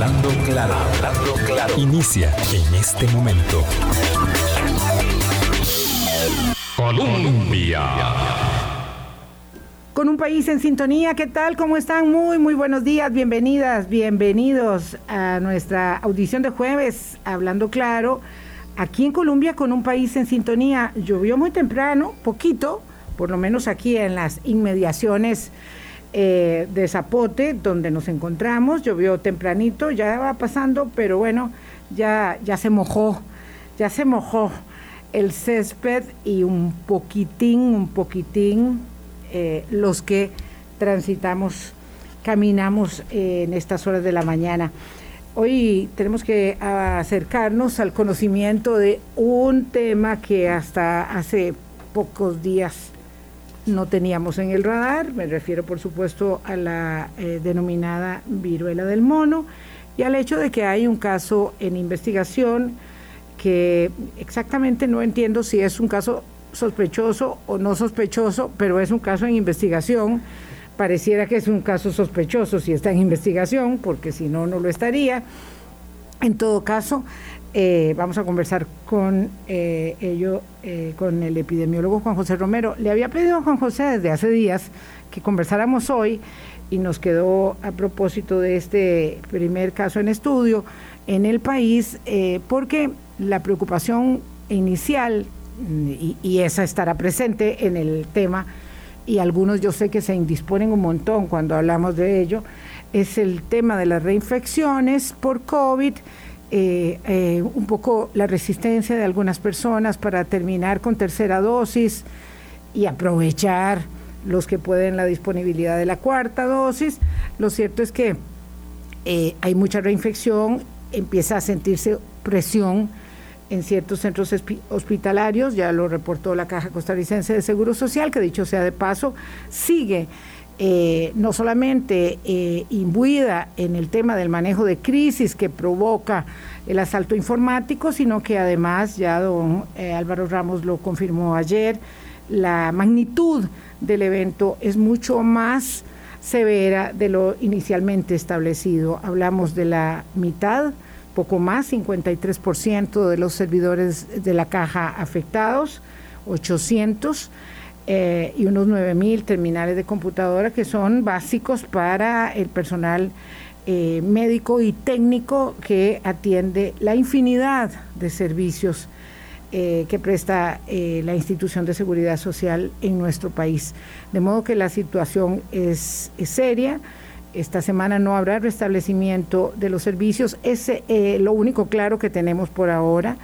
Hablando claro, hablando claro. Inicia en este momento. Colombia. Con un país en sintonía, ¿qué tal? ¿Cómo están? Muy, muy buenos días, bienvenidas, bienvenidos a nuestra audición de jueves, hablando claro. Aquí en Colombia, con un país en sintonía, llovió muy temprano, poquito, por lo menos aquí en las inmediaciones eh, de Zapote, donde nos encontramos, llovió tempranito, ya va pasando, pero bueno, ya, ya se mojó, ya se mojó el césped y un poquitín, un poquitín, eh, los que transitamos, caminamos eh, en estas horas de la mañana. Hoy tenemos que acercarnos al conocimiento de un tema que hasta hace pocos días no teníamos en el radar, me refiero por supuesto a la eh, denominada viruela del mono y al hecho de que hay un caso en investigación que exactamente no entiendo si es un caso sospechoso o no sospechoso, pero es un caso en investigación. Pareciera que es un caso sospechoso si está en investigación, porque si no, no lo estaría. En todo caso, eh, vamos a conversar con eh, ello, eh, con el epidemiólogo Juan José Romero. Le había pedido a Juan José desde hace días que conversáramos hoy y nos quedó a propósito de este primer caso en estudio en el país, porque la preocupación inicial, y, y esa estará presente en el tema, y algunos yo sé que se indisponen un montón cuando hablamos de ello, es el tema de las reinfecciones por COVID eh, eh, un poco la resistencia de algunas personas para terminar con tercera dosis y aprovechar los que pueden la disponibilidad de la cuarta dosis. Lo cierto es que eh, hay mucha reinfección, empieza a sentirse presión en ciertos centros hospitalarios, ya lo reportó la Caja Costarricense de Seguro Social, que dicho sea de paso, sigue eh, no solamente eh, imbuida en el tema del manejo de crisis que provoca el asalto informático, sino que además, ya don eh, Álvaro Ramos lo confirmó ayer, la magnitud del evento es mucho más severa de lo inicialmente establecido. Hablamos de la mitad, poco más, 53% de los servidores de la caja afectados, 800 eh, y unos 9.000 terminales de computadora que son básicos para el personal eh, médico y técnico que atiende la infinidad de servicios eh, que presta la institución de seguridad social en nuestro país. De modo que la situación es, seria. Esta semana no habrá restablecimiento de los servicios. Es lo único claro que tenemos por ahora,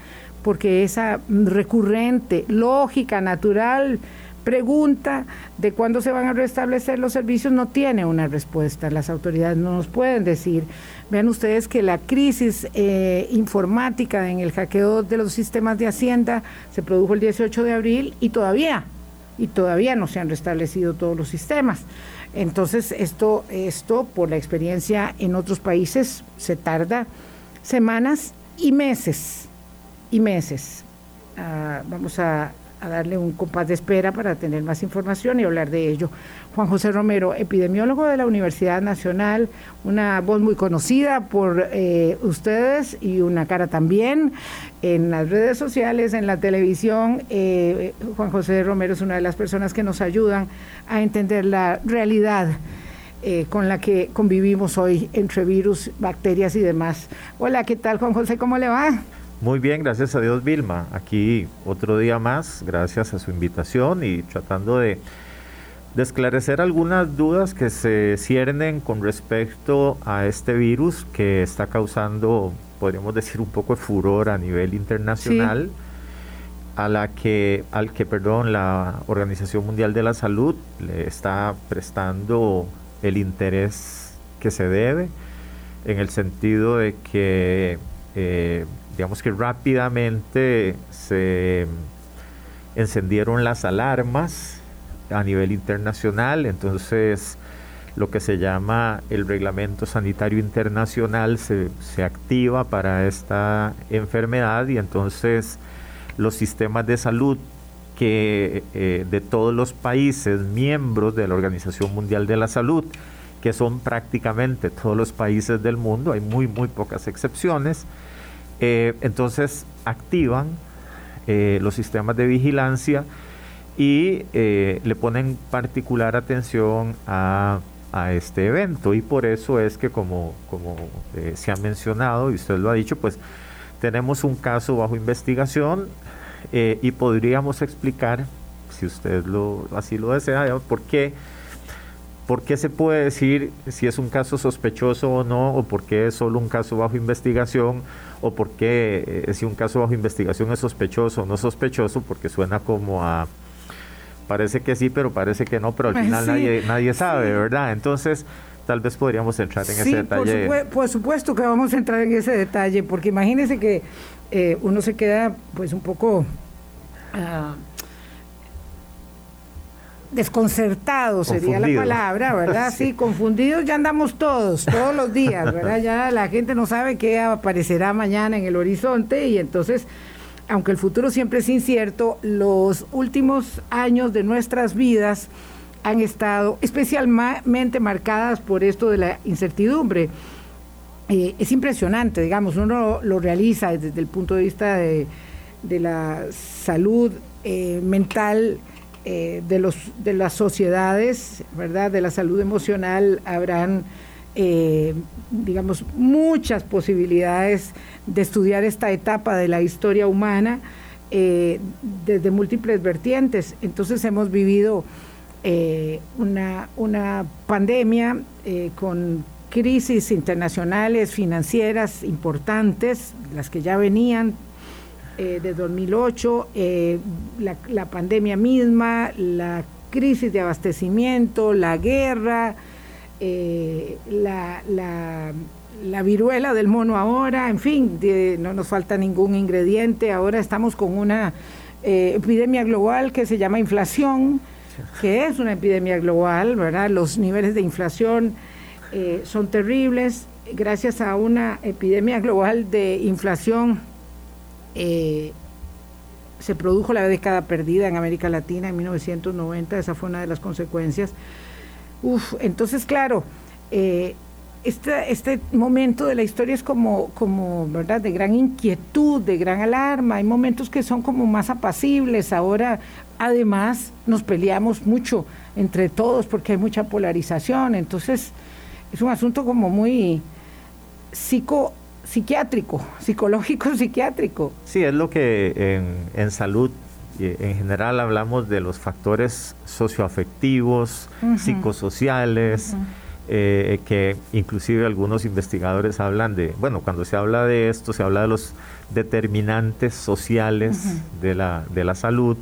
porque esa recurrente, lógica, natural, pregunta de cuándo se van a restablecer los servicios no tiene una respuesta. Las autoridades no nos pueden decir. Vean ustedes que la crisis eh, informática en el hackeo de los sistemas de Hacienda se produjo el 18 de abril y todavía, y todavía no se han restablecido todos los sistemas. Entonces, esto, esto por la experiencia en otros países se tarda semanas y meses, y meses. Ah, vamos a a darle un compás de espera para tener más información y hablar de ello. Juan José Romero, epidemiólogo de la Universidad Nacional, una voz muy conocida por eh, ustedes y una cara también en las redes sociales, en la televisión. Eh, Juan José Romero es una de las personas que nos ayudan a entender la realidad. Eh, con la que convivimos hoy entre virus, bacterias y demás. Hola, ¿qué tal Juan José? ¿Cómo le va? Muy bien, gracias a Dios Vilma. Aquí otro día más, gracias a su invitación y tratando de, esclarecer algunas dudas que se ciernen con respecto a este virus que está causando, podríamos decir, un poco de furor a nivel internacional. a la que al que perdón la Organización Mundial de la Salud le está prestando el interés que se debe en el sentido de que eh, digamos que rápidamente se encendieron las alarmas a nivel internacional, entonces lo que se llama el reglamento sanitario internacional se, activa para esta enfermedad y entonces los sistemas de salud que eh, de todos los países miembros de la Organización Mundial de la Salud que son prácticamente todos los países del mundo, hay muy, muy pocas excepciones. Eh, entonces activan eh, los sistemas de vigilancia y eh, le ponen particular atención a, a, este evento. Y por eso es que como, como se ha mencionado y usted lo ha dicho, pues tenemos un caso bajo investigación y podríamos explicar, si usted lo, así lo desea, por qué ¿Por qué se puede decir si es un caso sospechoso o no? ¿O por qué es solo un caso bajo investigación? ¿O por qué eh, si un caso bajo investigación es sospechoso o no sospechoso? Porque suena como a... Parece que sí, pero parece que no, pero al pues final nadie, nadie sabe, ¿verdad? Entonces, tal vez podríamos entrar en ese detalle. Por, por, supuesto que vamos a entrar en ese detalle, porque imagínese que eh, uno se queda pues un poco... Uh, desconcertados sería la palabra, ¿verdad? sí. confundidos ya andamos todos, todos los días, ¿verdad? Ya la gente no sabe qué aparecerá mañana en el horizonte y entonces, aunque el futuro siempre es incierto, los últimos años de nuestras vidas han estado especialmente marcadas por esto de la incertidumbre. Eh, es impresionante, digamos, uno lo, realiza desde el punto de vista de, la salud eh, mental, eh, de, los, de las sociedades, ¿verdad? De la salud emocional habrán, eh, digamos, muchas posibilidades de estudiar esta etapa de la historia humana eh, desde múltiples vertientes. Entonces hemos vivido una, una, pandemia con crisis internacionales financieras importantes, las que ya venían eh, de 2008, eh, la, pandemia misma, la crisis de abastecimiento, la guerra, eh, la, la, viruela del mono ahora, en fin, no nos falta ningún ingrediente. Ahora estamos con una epidemia global que se llama inflación, que es una epidemia global, ¿verdad? Los niveles de inflación son terribles. Gracias a una epidemia global de inflación eh, se produjo la década perdida en América Latina en 1990, esa fue una de las consecuencias. Entonces, claro, este, este, momento de la historia es como, como, ¿verdad?, de gran inquietud, de gran alarma. Hay momentos que son como más apacibles. Ahora, además, nos peleamos mucho entre todos porque hay mucha polarización. Entonces, es un asunto como muy psico psiquiátrico, psicológico psiquiátrico. Sí, es lo que en, salud en general hablamos de los factores socioafectivos, psicosociales, eh, que inclusive algunos investigadores hablan de, bueno, cuando se habla de esto, se habla de los determinantes sociales de, la, de la salud,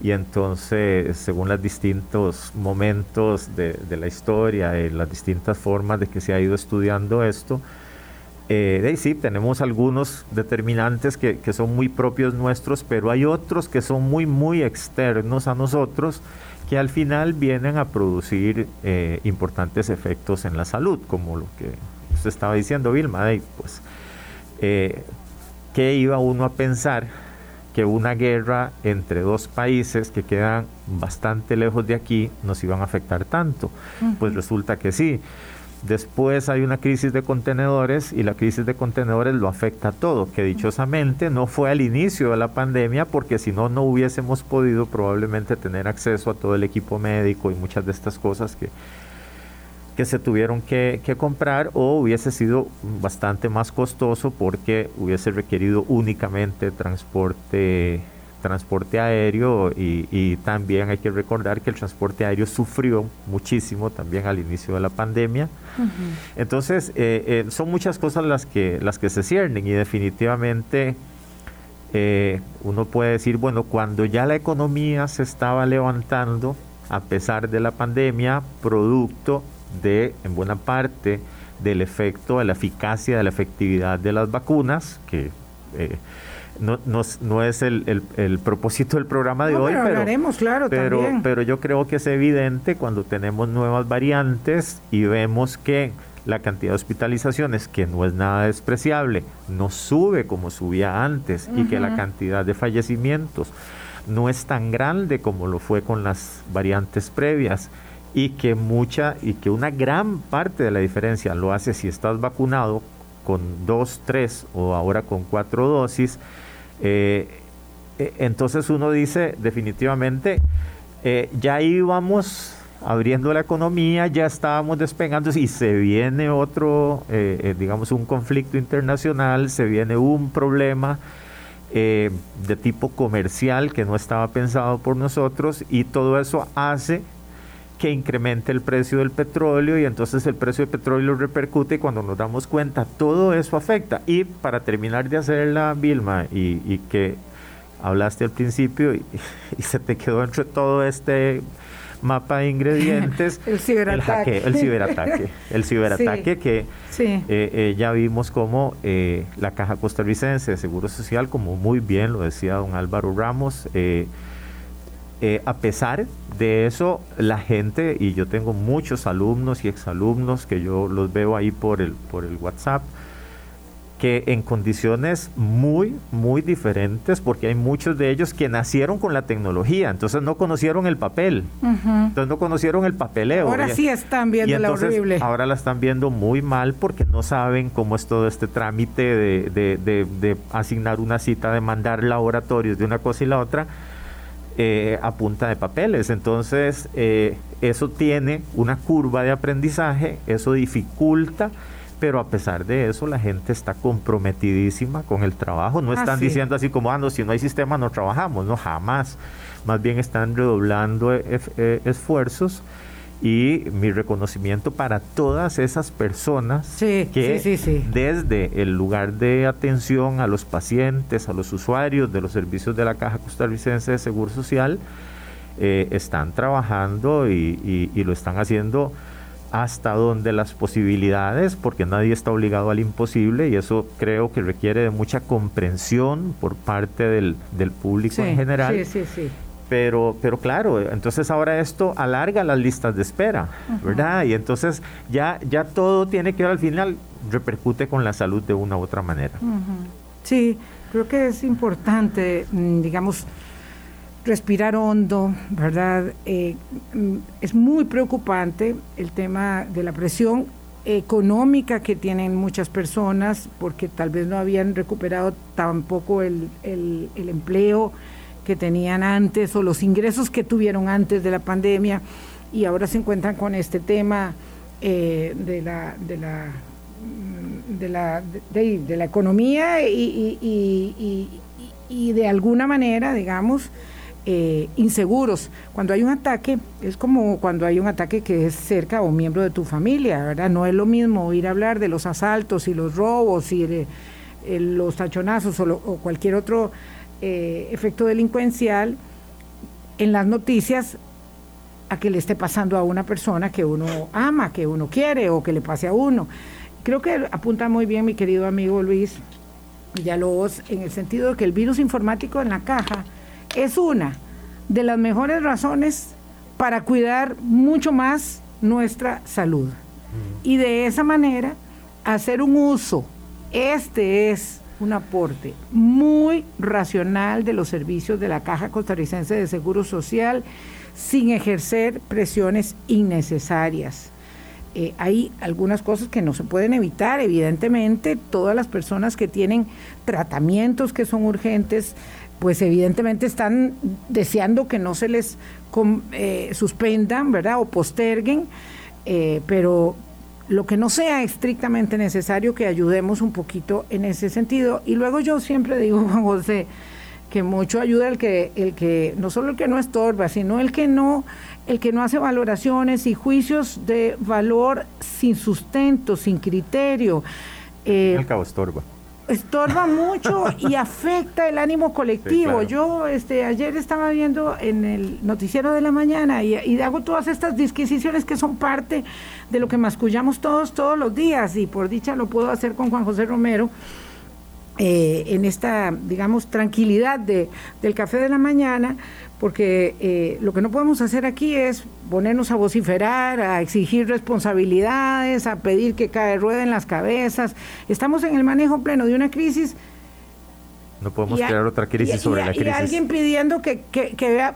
y entonces según los distintos momentos de, de la historia y las distintas formas de que se ha ido estudiando esto, eh, sí, tenemos algunos determinantes que, son muy propios nuestros, pero hay otros que son muy, muy externos a nosotros que al final vienen a producir eh, importantes efectos en la salud, como lo que usted estaba diciendo, Vilma. pues, eh, ¿qué iba uno a pensar que una guerra entre dos países que quedan bastante lejos de aquí nos iban a afectar tanto? Pues resulta que sí. Después hay una crisis de contenedores y la crisis de contenedores lo afecta a todo, que dichosamente no fue al inicio de la pandemia porque si no, no hubiésemos podido probablemente tener acceso a todo el equipo médico y muchas de estas cosas que, que se tuvieron que, que comprar o hubiese sido bastante más costoso porque hubiese requerido únicamente transporte transporte aéreo y, también hay que recordar que el transporte aéreo sufrió muchísimo también al inicio de la pandemia. Entonces, eh, eh, son muchas cosas las que, las que se ciernen y definitivamente eh, uno puede decir, bueno, cuando ya la economía se estaba levantando, a pesar de la pandemia, producto de, en buena parte, del efecto, de la eficacia, de la efectividad de las vacunas, que no, no, no es el, el, propósito del programa de hoy, pero, claro, pero, pero yo creo que es evidente cuando tenemos nuevas variantes y vemos que la cantidad de hospitalizaciones, que no es nada despreciable, no sube como subía antes y que la cantidad de fallecimientos no es tan grande como lo fue con las variantes previas y que mucha y que una gran parte de la diferencia lo hace si estás vacunado con dos, tres o ahora con cuatro dosis. Eh, eh, entonces uno dice definitivamente eh, ya íbamos abriendo la economía, ya estábamos despegando y se viene otro, digamos, un conflicto internacional, se viene un problema de tipo comercial que no estaba pensado por nosotros y todo eso hace que incremente el precio del petróleo y entonces el precio del petróleo repercute y cuando nos damos cuenta todo eso afecta. Y para terminar de hacer la Vilma, y, que hablaste al principio y, se te quedó entre todo este mapa de ingredientes. el ciberataque. El, ciberataque. El ciberataque que eh, eh, ya vimos como eh, la Caja Costarricense de Seguro Social, como muy bien lo decía don Álvaro Ramos, eh, a pesar de eso, la gente, y yo tengo muchos alumnos y exalumnos que yo los veo ahí por el, por el WhatsApp, que en condiciones muy, muy diferentes, porque hay muchos de ellos que nacieron con la tecnología, entonces no conocieron el papel, entonces no conocieron el papeleo. Ahora sí están viendo la horrible. Ahora la están viendo muy mal porque no saben cómo es todo este trámite de, de, de asignar una cita, de mandar laboratorios de una cosa y la otra eh, a punta de papeles. Entonces, eh, eso tiene una curva de aprendizaje, eso dificulta, pero a pesar de eso, la gente está comprometidísima con el trabajo. No están diciendo así como, ah, si no hay sistema no trabajamos, no, jamás. Más bien están redoblando eh, esfuerzos y mi reconocimiento para todas esas personas que desde el lugar de atención a los pacientes, a los usuarios de los servicios de la Caja Costarricense de Seguro Social, eh, están trabajando y, lo están haciendo hasta donde las posibilidades, porque nadie está obligado al imposible y eso creo que requiere de mucha comprensión por parte del, público en general. Sí, sí, sí. Pero, pero claro, entonces ahora esto alarga las listas de espera, ¿verdad? Y entonces ya, ya todo tiene que ver al final, repercute con la salud de una u otra manera. Sí, creo que es importante, mm, digamos, respirar hondo, ¿verdad? Eh, mm, es muy preocupante el tema de la presión económica que tienen muchas personas porque tal vez no habían recuperado tampoco el, el, el empleo que tenían antes o los ingresos que tuvieron antes de la pandemia y ahora se encuentran con este tema eh, de la de la de la, de, la economía y, y, de alguna manera, digamos, eh, inseguros. Cuando hay un ataque, es como cuando hay un ataque que es cerca o miembro de tu familia, ¿verdad? No es lo mismo ir a hablar de los asaltos y los robos y los tachonazos o, o cualquier otro eh, efecto delincuencial en las noticias a que le esté pasando a una persona que uno ama, que uno quiere o que le pase a uno. Creo que apunta muy bien mi querido amigo Luis Villalobos en el sentido de que el virus informático en la caja es una de las mejores razones para cuidar mucho más nuestra salud. Y de esa manera hacer un uso, este es un aporte muy racional de los servicios de la Caja Costarricense de Seguro Social sin ejercer presiones innecesarias. Eh, hay algunas cosas que no se pueden evitar, evidentemente, todas las personas que tienen tratamientos que son urgentes, pues evidentemente están deseando que no se les eh, suspendan, ¿verdad? O posterguen, eh, pero lo que no sea estrictamente necesario, que ayudemos un poquito en ese sentido. Y luego yo siempre digo, Juan José, que mucho ayuda el que, el que, no solo el que no estorba, sino el que no, el que no hace valoraciones y juicios de valor sin sustento, sin criterio. Eh, el cabo estorba estorba mucho y afecta el ánimo colectivo. Yo este ayer estaba viendo en el noticiero de la mañana y, hago todas estas disquisiciones que son parte de lo que mascullamos todos todos los días y por dicha lo puedo hacer con Juan José Romero. Eh, en esta, digamos, tranquilidad de, del café de la mañana, porque eh, lo que no podemos hacer aquí es ponernos a vociferar, a exigir responsabilidades, a pedir que cae rueda en las cabezas. Estamos en el manejo pleno de una crisis No podemos crear otra crisis sobre la crisis. Y alguien pidiendo que,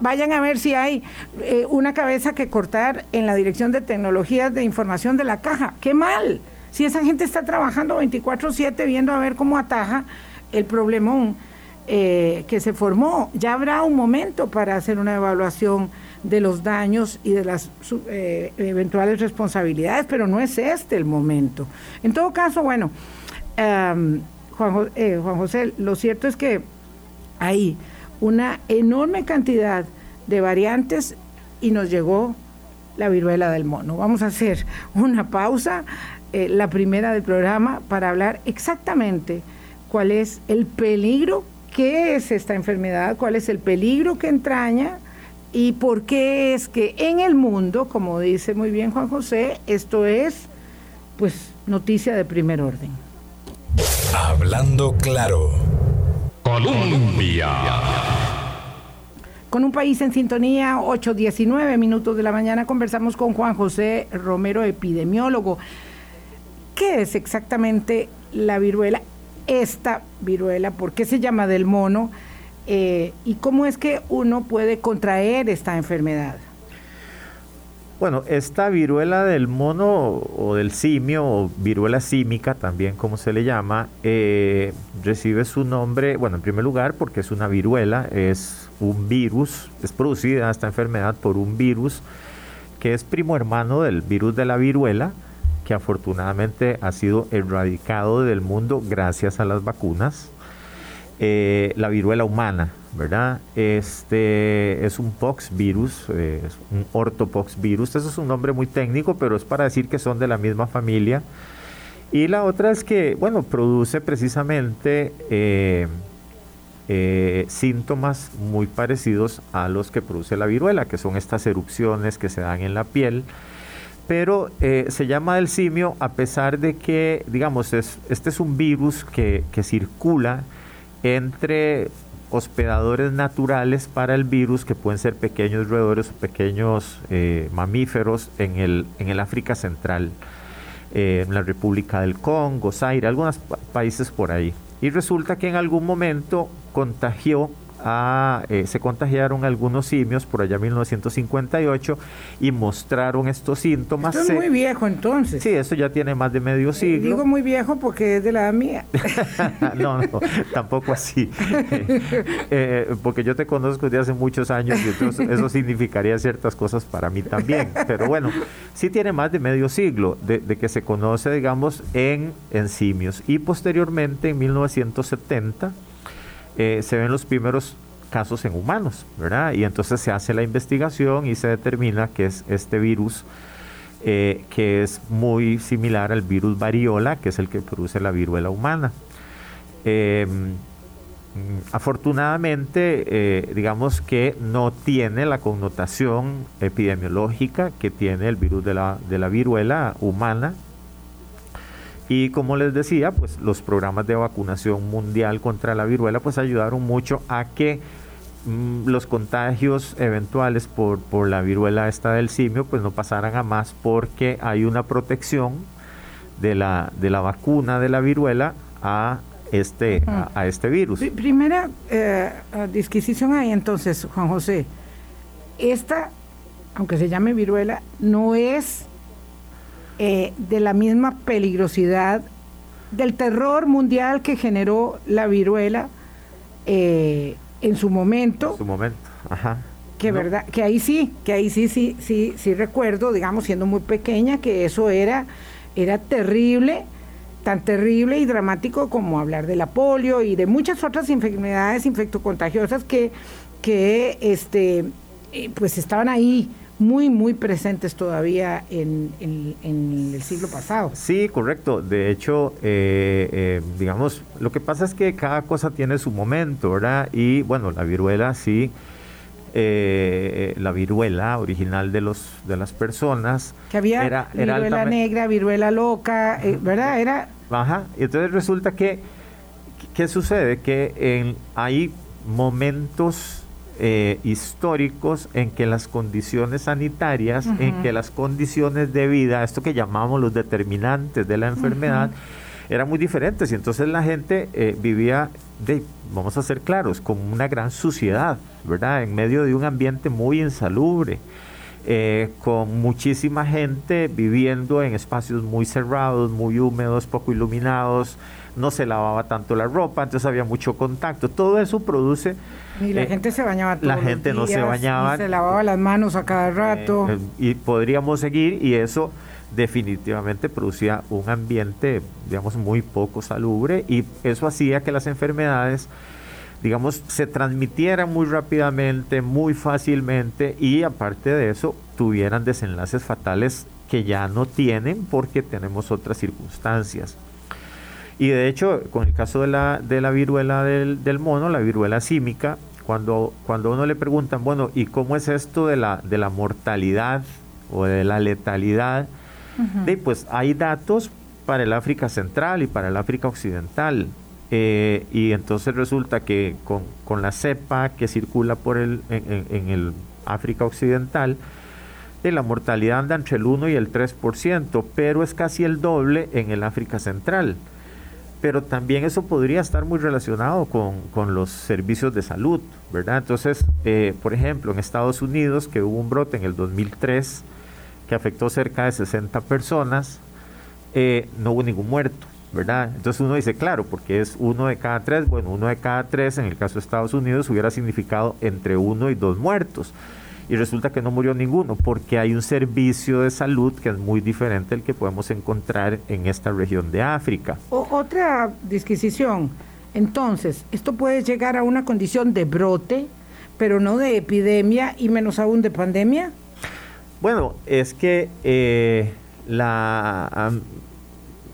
vayan a ver si hay eh, una cabeza que cortar en la Dirección de Tecnologías de Información de la Caja. ¡Qué mal! Si esa gente está trabajando 24/7 viendo a ver cómo ataja el problemón eh, que se formó, ya habrá un momento para hacer una evaluación de los daños y de las eh, eventuales responsabilidades, pero no es este el momento. En todo caso, bueno, Juan, eh, Juan José, lo cierto es que hay una enorme cantidad de variantes y nos llegó la viruela del mono. Vamos a hacer una pausa, eh, la primera del programa, para hablar exactamente cuál es el peligro, qué es esta enfermedad, cuál es el peligro que entraña y por qué es que en el mundo, como dice muy bien Juan José, esto es pues noticia de primer orden. Hablando claro. Colombia. Con un país en sintonía, 8.19 minutos de la mañana, conversamos con Juan José Romero, epidemiólogo. ¿Qué es exactamente la viruela? Esta viruela, ¿por qué se llama del mono? Eh, ¿Y cómo es que uno puede contraer esta enfermedad? Bueno, esta viruela del mono o del simio, o viruela símica también como se le llama, eh, recibe su nombre, bueno, en primer lugar porque es una viruela, es un virus, es producida esta enfermedad por un virus que es primo hermano del virus de la viruela, que afortunadamente ha sido erradicado del mundo gracias a las vacunas. Eh, la viruela humana, ¿verdad? Este es un pox virus, eh, un ortopox virus. Eso es un nombre muy técnico, pero es para decir que son de la misma familia. Y la otra es que, bueno, produce precisamente eh, síntomas muy parecidos a los que produce la viruela, que son estas erupciones que se dan en la piel. Pero se llama el simio a pesar de que, digamos, este es un virus que, que circula entre hospedadores naturales para el virus, que pueden ser pequeños roedores o pequeños eh, mamíferos en el, en el África Central, eh, en la República del Congo, Zaire, algunos países por ahí. Y resulta que en algún momento contagió eh, se contagiaron algunos simios por allá en 1958 y mostraron estos síntomas. Esto es muy viejo entonces. Sí, eso ya tiene más de medio eh, siglo. digo muy viejo porque es de la mía. no, no, tampoco así. Eh, porque yo te conozco desde hace muchos años y entonces eso significaría ciertas cosas para mí también. Pero bueno, sí tiene más de medio siglo de, de que se conoce, digamos, en, en simios. Y posteriormente, en 1970, eh, se ven los primeros casos en humanos, ¿verdad? Y entonces se hace la investigación y se determina que es este virus eh, que es muy similar al virus variola, que es el que produce la viruela humana. Em, afortunadamente, eh, digamos que no tiene la connotación epidemiológica que tiene el virus de la, de la viruela humana, y como les decía, pues los programas de vacunación mundial contra la viruela pues ayudaron mucho a que mm, los contagios eventuales por, por la viruela esta del simio pues no pasaran a más porque hay una protección de la, de la vacuna de la viruela a este, a, este virus. Primera eh, disquisición ahí entonces, Juan José. Esta, aunque se llame viruela, no es eh, de la misma peligrosidad del terror mundial que generó la viruela eh, en su momento. En su momento, ajá. Que verdad, que ahí sí, que ahí sí, sí, sí, sí recuerdo, digamos, siendo muy pequeña, que eso era, era terrible, tan terrible y dramático como hablar de la polio y de muchas otras enfermedades infectocontagiosas que, que este, eh, pues estaban ahí muy, muy presentes todavía en, el siglo pasado. Sí, correcto. De hecho, eh, eh, digamos, lo que pasa es que cada cosa tiene su momento, ¿verdad? Y bueno, la viruela sí. Eh, la viruela original de los de las personas que había era, viruela negra viruela loca verdad era ajá y entonces resulta que qué sucede que en hay momentos eh, históricos en que las condiciones sanitarias, en que las condiciones de vida, esto que llamamos los determinantes de la enfermedad, eran muy diferentes y entonces la gente eh, vivía, de, vamos a ser claros, con una gran suciedad, ¿verdad? En medio de un ambiente muy insalubre. Eh, con muchísima gente viviendo en espacios muy cerrados, muy húmedos, poco iluminados, no se lavaba tanto la ropa, entonces había mucho contacto. Todo eso produce... Y la eh, gente se bañaba todos La gente no se bañaba. se lavaba las manos a cada rato. y podríamos seguir y eso definitivamente producía un ambiente, digamos, muy poco salubre y eso hacía que las enfermedades, digamos, se transmitieran muy rápidamente, muy fácilmente y aparte de eso tuvieran desenlaces fatales que ya no tienen porque tenemos otras circunstancias. Y de hecho, con el caso de la, de la viruela del, del mono, la viruela símica, cuando, cuando uno le preguntan, bueno, ¿y cómo es esto de la, de la mortalidad o de la letalidad? pues hay datos para el África Central y para el África Occidental. Eh, y entonces resulta que con, la cepa que circula por el, en, el África Occidental, de la mortalidad anda entre el 1 y el 3%, pero es casi el doble en el África Central. Pero también eso podría estar muy relacionado con, los servicios de salud, ¿verdad? Entonces, eh, por ejemplo, en Estados Unidos, que hubo un brote en el 2003, que afectó cerca de 60 personas, eh, no hubo ningún muerto, ¿verdad? Entonces uno dice, claro, porque es uno de cada tres, bueno, uno de cada tres en el caso de Estados Unidos hubiera significado entre uno y dos muertos. Y resulta que no murió ninguno, porque hay un servicio de salud que es muy diferente al que podemos encontrar en esta región de África. otra disquisición. Entonces, esto puede llegar a una condición de brote, pero no de epidemia y menos aún de pandemia. Bueno, es que eh, la...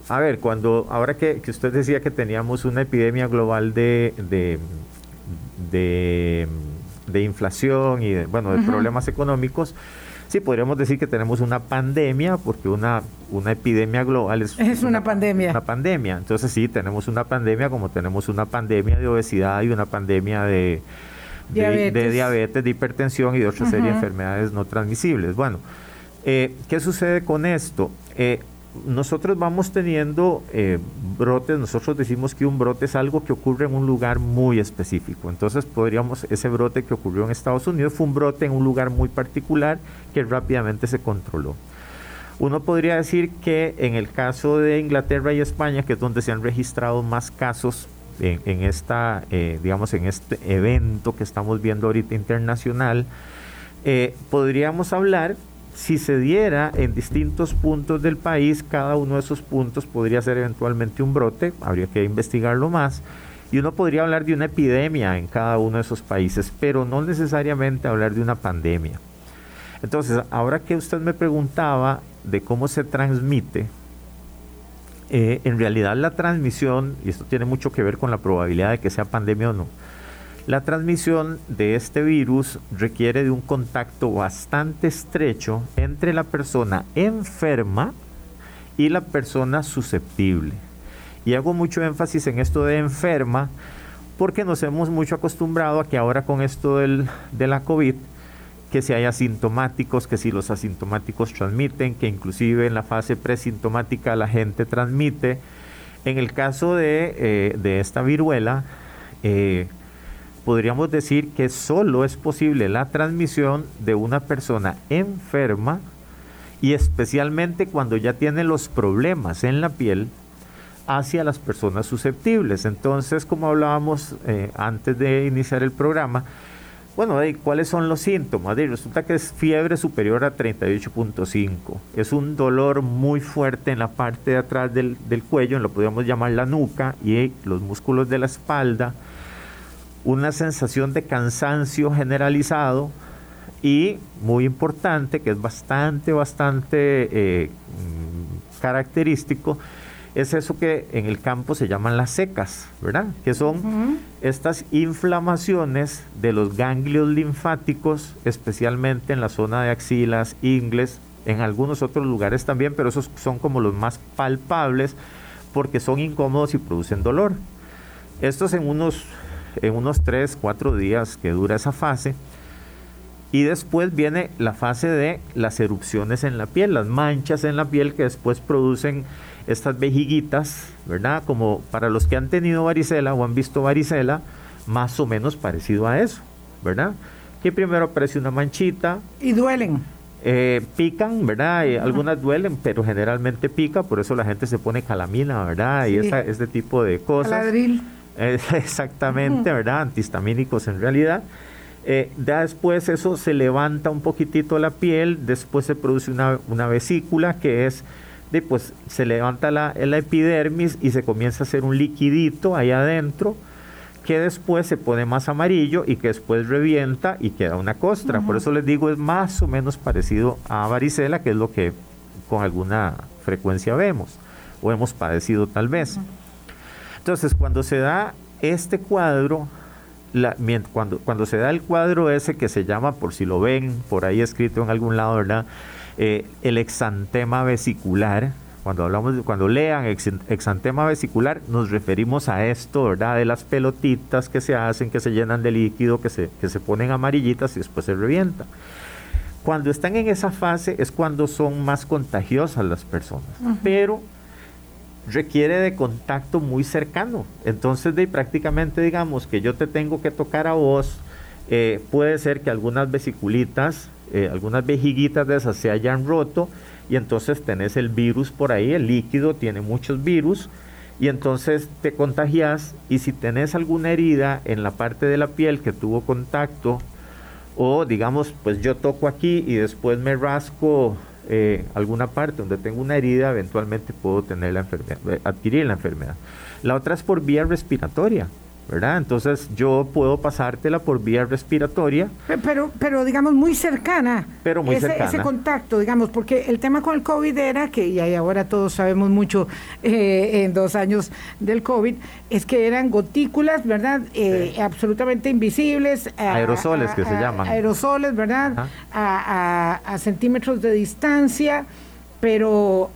a ver, cuando ahora que, usted decía que teníamos una epidemia global de, de, de, inflación y de, bueno, de problemas económicos, sí podríamos decir que tenemos una pandemia, porque una, una epidemia global es, es una, pandemia. Una pandemia. Entonces sí, tenemos una pandemia como tenemos una pandemia de obesidad y una pandemia de de diabetes. de, hipertensión y de otra serie de enfermedades no transmisibles. Bueno, eh, ¿qué sucede con esto? Eh, nosotros vamos teniendo eh, brotes, nosotros decimos que un brote es algo que ocurre en un lugar muy específico. Entonces podríamos, ese brote que ocurrió en Estados Unidos fue un brote en un lugar muy particular que rápidamente se controló. Uno podría decir que en el caso de Inglaterra y España, que es donde se han registrado más casos en, esta, eh, digamos, en este evento que estamos viendo ahorita internacional, eh, podríamos hablar si se diera en distintos puntos del país, cada uno de esos puntos podría ser eventualmente un brote, habría que investigarlo más, y uno podría hablar de una epidemia en cada uno de esos países, pero no necesariamente hablar de una pandemia. Entonces, ahora que usted me preguntaba de cómo se transmite, eh, en realidad la transmisión, y esto tiene mucho que ver con la probabilidad de que sea pandemia o no, la transmisión de este virus requiere de un contacto bastante estrecho entre la persona enferma y la persona susceptible. Y hago mucho énfasis en esto de enferma porque nos hemos mucho acostumbrado a que ahora con esto del, de la COVID, que si hay asintomáticos, que si los asintomáticos transmiten, que inclusive en la fase presintomática la gente transmite. En el caso de, eh, esta viruela, eh, podríamos decir que solo es posible la transmisión de una persona enferma y especialmente cuando ya tiene los problemas en la piel hacia las personas susceptibles. Entonces, como hablábamos eh, antes de iniciar el programa, bueno, ¿cuáles son los síntomas? resulta que es fiebre superior a 38.5. Es un dolor muy fuerte en la parte de atrás del, cuello, lo podríamos llamar la nuca y los músculos de la espalda. Una sensación de cansancio generalizado y muy importante, que es bastante, bastante eh, característico, es eso que en el campo se llaman las secas, ¿verdad? Que son estas inflamaciones de los ganglios linfáticos, especialmente en la zona de axilas, ingles, en algunos otros lugares también, pero esos son como los más palpables porque son incómodos y producen dolor. Estos en unos, en unos 3, 4 días que dura esa fase, Y después viene la fase de las erupciones en la piel, las manchas en la piel que después producen estas vejiguitas, ¿verdad? Como para los que han tenido varicela o han visto varicela, más o menos parecido a eso, ¿verdad? Que primero aparece una manchita. Y duelen. Eh, pican, ¿verdad? Y algunas duelen, pero generalmente pica, por eso la gente se pone calamina, ¿verdad? Y esa, este tipo de cosas. Caladril. exactamente, ¿verdad? Antihistamínicos en realidad. Eh, ya después eso se levanta un poquitito la piel, después se produce una, vesícula que es, de, pues se levanta la, la, epidermis y se comienza a hacer un liquidito ahí adentro que después se pone más amarillo y que después revienta y queda una costra. Por eso les digo, es más o menos parecido a varicela, que es lo que con alguna frecuencia vemos o hemos padecido tal vez. Entonces, cuando se da este cuadro, cuando, cuando se da el cuadro ese que se llama, por si lo ven por ahí escrito en algún lado, ¿verdad? Eh, el exantema vesicular, cuando hablamos de, cuando lean exantema vesicular, nos referimos a esto, ¿verdad? De las pelotitas que se hacen, que se llenan de líquido, que se, que se ponen amarillitas y después se revientan. Cuando están en esa fase es cuando son más contagiosas las personas, pero requiere de contacto muy cercano. Entonces, de prácticamente digamos que yo te tengo que tocar a vos, eh, puede ser que algunas vesiculitas, eh, algunas vejiguitas de esas se hayan roto y entonces tenés el virus por ahí, el líquido tiene muchos virus y entonces te contagias y si tenés alguna herida en la parte de la piel que tuvo contacto o digamos pues yo toco aquí y después me rasco eh, alguna parte donde tengo una herida, eventualmente puedo tener la enfermedad, adquirir la enfermedad. La otra es por vía respiratoria. ¿Verdad? Entonces yo puedo pasártela por vía respiratoria. Pero, pero digamos, muy cercana. Pero muy ese, cercana. Ese contacto, digamos, porque el tema con el COVID era que, y ahora todos sabemos mucho eh, en dos años del COVID, es que eran gotículas, ¿verdad? Eh, absolutamente invisibles. aerosoles que se llaman. Aerosoles, ¿verdad? A, centímetros de distancia, pero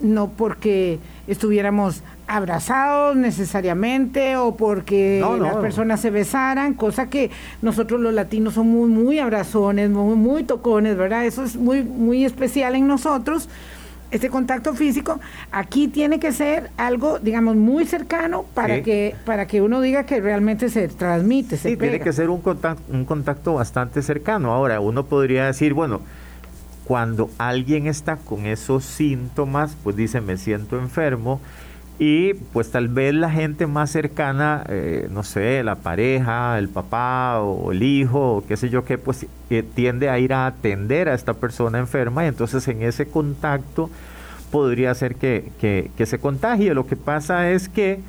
no porque estuviéramos abrazados necesariamente o porque las personas se besaran, cosa que nosotros los latinos somos muy, muy abrazones, muy, muy tocones, ¿verdad? Eso es muy, muy especial en nosotros. Este contacto físico aquí tiene que ser algo, digamos, muy cercano para que para que uno diga que realmente se transmite. Se sí, tiene que ser un contacto, un contacto bastante cercano. Ahora, uno podría decir, bueno, cuando alguien está con esos síntomas, pues dice, me siento enfermo, y pues tal vez la gente más cercana, eh, no sé, la pareja, el papá o el hijo, o qué sé yo qué, pues tiende a ir a atender a esta persona enferma y entonces en ese contacto podría ser que, que se contagie. Lo que pasa es que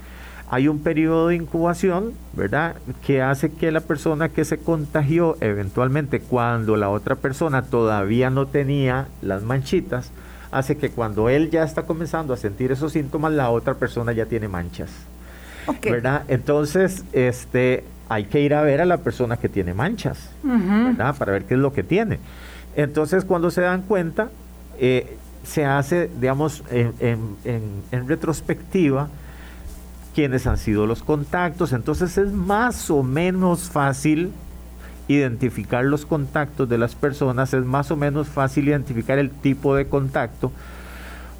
hay un periodo de incubación, ¿verdad? Que hace que la persona que se contagió eventualmente cuando la otra persona todavía no tenía las manchitas, hace que cuando él ya está comenzando a sentir esos síntomas, la otra persona ya tiene manchas. ¿Verdad? Entonces, este, hay que ir a ver a la persona que tiene manchas, ¿verdad? Para ver qué es lo que tiene. Entonces, cuando se dan cuenta, eh, se hace, digamos, en, en retrospectiva, quiénes han sido los contactos. Entonces, es más o menos fácil identificar los contactos de las personas, es más o menos fácil identificar el tipo de contacto,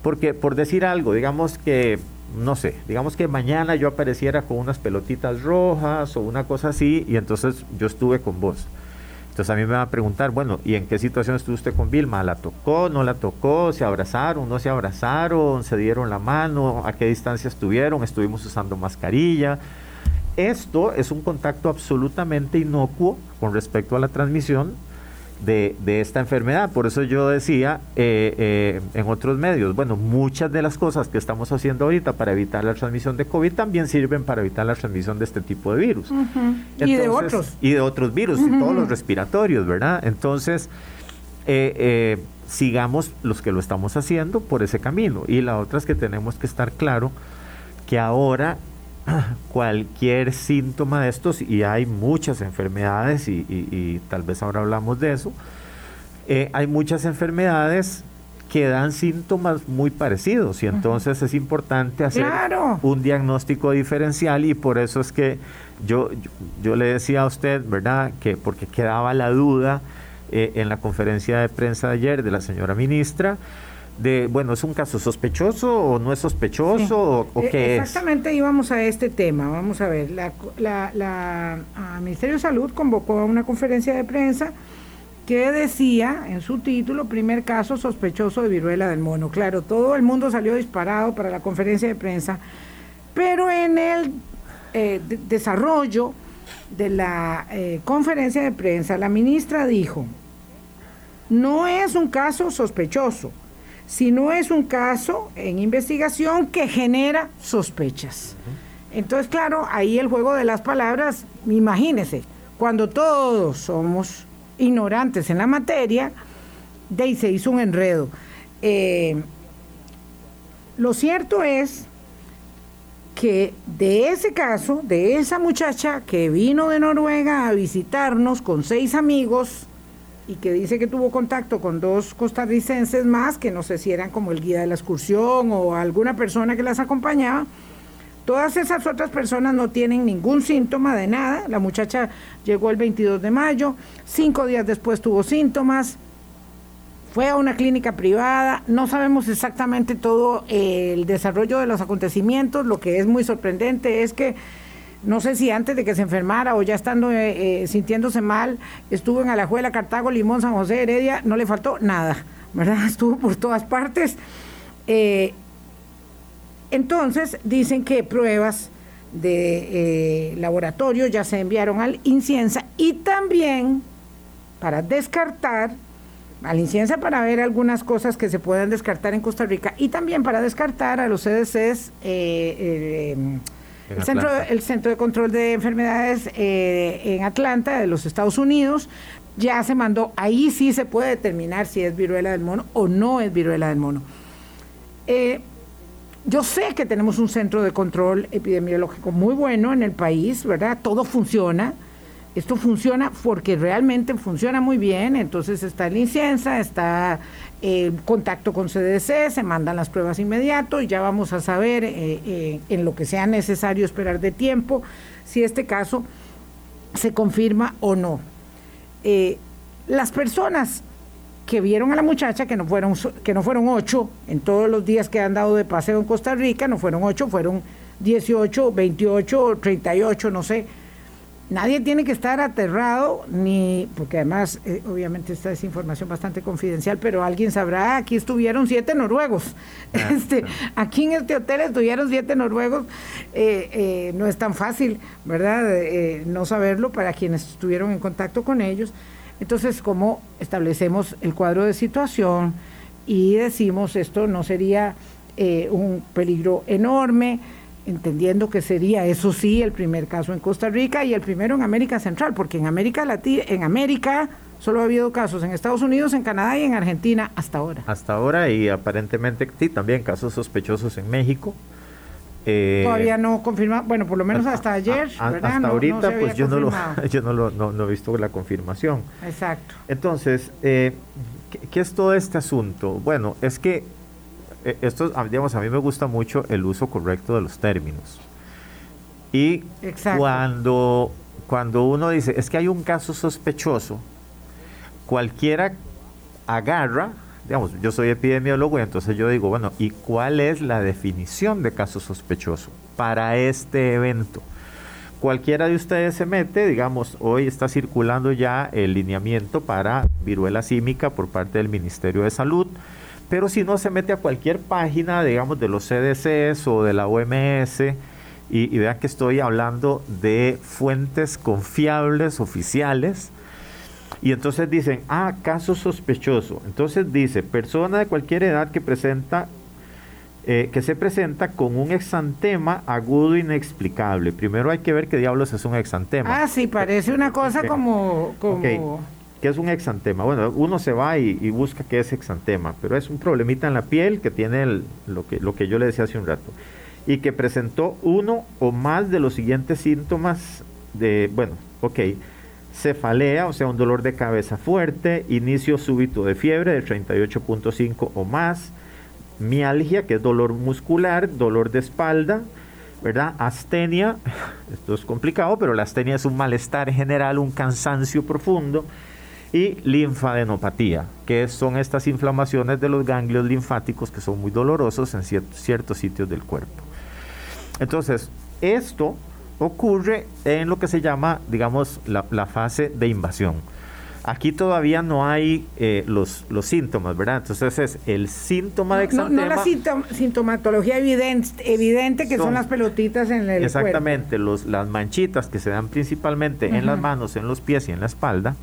porque por decir algo, digamos que, no sé, digamos que mañana yo apareciera con unas pelotitas rojas o una cosa así, y entonces yo estuve con vos. Entonces a mí me va a preguntar, bueno, ¿y en qué situación estuvo usted con Vilma? ¿La tocó? ¿No la tocó? ¿Se abrazaron? ¿No se abrazaron? ¿Se dieron la mano? ¿A qué distancia estuvieron? ¿Estuvimos usando mascarilla? Esto es un contacto absolutamente inocuo con respecto a la transmisión de, esta enfermedad. Por eso yo decía eh, eh, en otros medios, bueno, muchas de las cosas que estamos haciendo ahorita para evitar la transmisión de COVID también sirven para evitar la transmisión de este tipo de virus. y de otros. Y de otros virus, y todos los respiratorios, ¿verdad? Entonces, eh, sigamos los que lo estamos haciendo por ese camino. Y la otra es que tenemos que estar claro que ahora cualquier síntoma de estos, y hay muchas enfermedades, y, tal vez ahora hablamos de eso, eh, hay muchas enfermedades que dan síntomas muy parecidos y entonces es importante hacer un diagnóstico diferencial y por eso es que yo, yo, le decía a usted, ¿verdad? Que porque quedaba la duda eh, en la conferencia de prensa de ayer de la señora ministra, de, bueno, ¿es un caso sospechoso o no es sospechoso o, e, qué es? Exactamente íbamos a este tema. Vamos a ver, la, la, la Ministerio de Salud convocó a una conferencia de prensa que decía en su título, primer caso sospechoso de viruela del mono. Claro, todo el mundo salió disparado para la conferencia de prensa, pero en el eh, desarrollo de la eh, conferencia de prensa, la ministra dijo, no es un caso sospechoso, sino es un caso en investigación que genera sospechas. Entonces, claro, ahí el juego de las palabras, imagínese, cuando todos somos ignorantes en la materia, de ahí se hizo un enredo. Eh, lo cierto es que de ese caso, de esa muchacha que vino de Noruega a visitarnos con seis amigos y que dice que tuvo contacto con dos costarricenses más, que no sé si eran como el guía de la excursión o alguna persona que las acompañaba, Todas esas otras personas no tienen ningún síntoma de nada. La muchacha llegó el 22 de mayo, cinco días después tuvo síntomas, fue a una clínica privada, no sabemos exactamente todo el desarrollo de los acontecimientos, lo que es muy sorprendente es que no sé si antes de que se enfermara o ya estando eh, eh, sintiéndose mal, estuvo en Alajuela, Cartago, Limón, San José, Heredia, no le faltó nada, ¿verdad? Estuvo por todas partes. Eh, entonces dicen que pruebas de laboratorio ya se enviaron al Inciensa y también para descartar al Inciensa para ver algunas cosas que se puedan descartar en Costa Rica y también para descartar a los CDCs el, centro, el Centro de Control de Enfermedades eh, en Atlanta de los Estados Unidos ya se mandó, ahí sí se puede determinar si es viruela del mono o no es viruela del mono. Yo sé que tenemos un centro de control epidemiológico muy bueno en el país, ¿verdad? Todo funciona. Esto funciona porque realmente funciona muy bien, entonces está el inciensa, está el contacto con CDC, se mandan las pruebas inmediato y ya vamos a saber eh, eh, en lo que sea necesario esperar de tiempo si este caso se confirma o no. Eh, las personas que vieron a la muchacha, que no fueron, que no fueron ocho en todos los días que han dado de paseo en Costa Rica, no fueron ocho, fueron 18, 28, 38, no sé. Nadie tiene que estar aterrado, ni, porque además, eh, obviamente, esta es información bastante confidencial, pero alguien sabrá, aquí estuvieron siete noruegos. Ah, este, Aquí en este hotel estuvieron siete noruegos. Eh, eh, no es tan fácil, ¿verdad? no saberlo para quienes estuvieron en contacto con ellos. Entonces, ¿cómo establecemos el cuadro de situación y decimos esto no sería un peligro enorme, entendiendo que sería, eso sí, el primer caso en Costa Rica y el primero en América Central, porque en América Latina, en América solo ha habido casos en Estados Unidos, en Canadá y en Argentina hasta ahora. Hasta ahora y aparentemente sí, también casos sospechosos en México. Eh, Todavía no confirma, bueno, por lo menos hasta ayer, ¿verdad? Hasta ahorita, pues yo no, lo, yo no, lo, no, he visto la confirmación. Exacto. Entonces, eh, ¿qué, es todo este asunto? Bueno, es que esto, digamos, a mí me gusta mucho el uso correcto de los términos. Y cuando cuando uno dice, es que hay un caso sospechoso, cualquiera agarra digamos, yo soy epidemiólogo y entonces yo digo, bueno, ¿y cuál es la definición de caso sospechoso para este evento? Cualquiera de ustedes se mete, digamos, hoy está circulando ya el lineamiento para viruela símica por parte del Ministerio de Salud, pero si no se mete a cualquier página, digamos, de los CDCs o de la OMS, y, y vean que estoy hablando de fuentes confiables, oficiales, y entonces dicen, ah, caso sospechoso. Entonces dice, persona de cualquier edad que presenta eh, que se presenta con un exantema agudo inexplicable. Primero hay que ver qué diablos es un exantema. Ah, sí, parece una cosa como... como... ¿Qué es un exantema? Bueno, uno se va y, busca qué es exantema, pero es un problemita en la piel que tiene lo, que, lo que yo le decía hace un rato. Y que presentó uno o más de los siguientes síntomas de, bueno, ok, cefalea, o sea, un dolor de cabeza fuerte, inicio súbito de fiebre de 38.5 o más, mialgia, que es dolor muscular, dolor de espalda, ¿verdad? Astenia, esto es complicado, pero la astenia es un malestar general, un cansancio profundo, y linfadenopatía, que son estas inflamaciones de los ganglios linfáticos que son muy dolorosos en ciertos sitios del cuerpo. Entonces, esto ocurre en lo que se llama, digamos, la, fase de invasión. Aquí todavía no hay eh, los, los síntomas, ¿verdad? Entonces es el síntoma de exantema. No, la sintomatología evidente, evidente que son, las pelotitas en el Exactamente, Los, las manchitas que se dan principalmente en las manos, en los pies y en la espalda,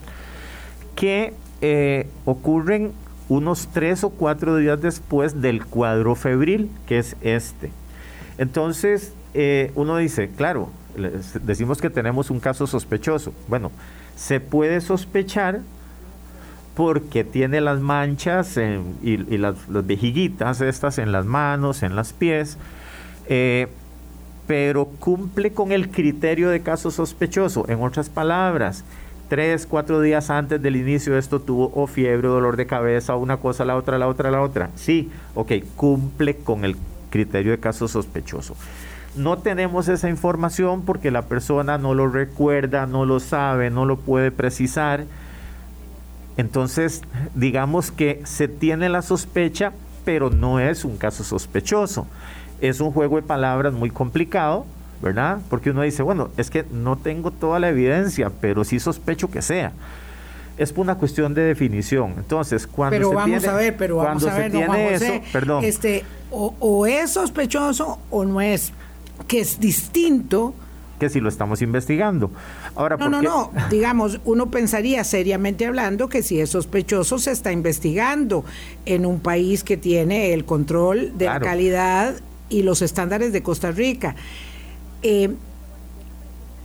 que eh, ocurren unos tres o cuatro días después del cuadro febril, que es este. Entonces, eh, uno dice, claro, decimos que tenemos un caso sospechoso. Bueno, se puede sospechar porque tiene las manchas y, las, vejiguitas estas en las manos, en los pies, eh, pero cumple con el criterio de caso sospechoso. En otras palabras, tres, cuatro días antes del inicio esto tuvo o fiebre, dolor de cabeza, una cosa, la otra, la otra, la otra. Sí, ok, cumple con el criterio de caso sospechoso. No tenemos esa información porque la persona no lo recuerda, no lo sabe, no lo puede precisar. Entonces, digamos que se tiene la sospecha, pero no es un caso sospechoso. Es un juego de palabras muy complicado, ¿verdad? Porque uno dice, bueno, es que no tengo toda la evidencia, pero sí sospecho que sea. Es una cuestión de definición. Entonces, cuando pero se vamos a ver, pero vamos a ver, tiene eso, perdón. Este, o, o es sospechoso o no es que es distinto que si lo estamos investigando. Ahora, no, no, no, digamos, uno pensaría seriamente hablando que si es sospechoso se está investigando en un país que tiene el control de la calidad y los estándares de Costa Rica. Eh,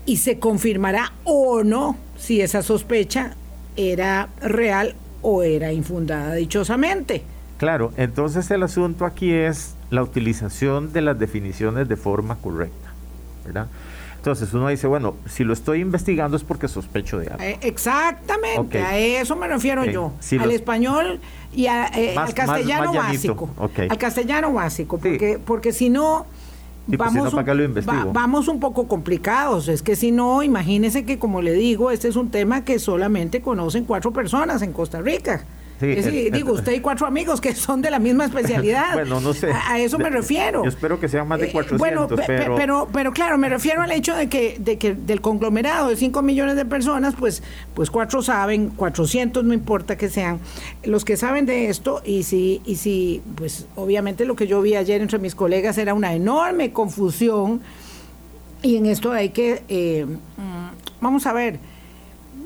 y se confirmará o no si esa sospecha era real o era infundada dichosamente. Claro, entonces el asunto aquí es la utilización de las definiciones de forma correcta, ¿verdad? Entonces uno dice, bueno, si lo estoy investigando es porque sospecho de algo. Eh, exactamente, a eso me refiero yo. al español y eh, al castellano básico. Al castellano básico, porque, porque si no... Vamos, un, vamos un poco complicados, es que si no, imagínese que como le digo, este es un tema que solamente conocen cuatro personas en Costa Rica. Sí, digo, usted y cuatro amigos que son de la misma especialidad. bueno, no sé. A, eso me refiero. Yo espero que sean más de 400. Eh, bueno, pero... pero... pero claro, me refiero al hecho de que, de que del conglomerado de 5 millones de personas, pues, pues cuatro saben, 400 no importa que sean los que saben de esto y si, y si, pues obviamente lo que yo vi ayer entre mis colegas era una enorme confusión y en esto hay que, eh, mm, vamos a ver,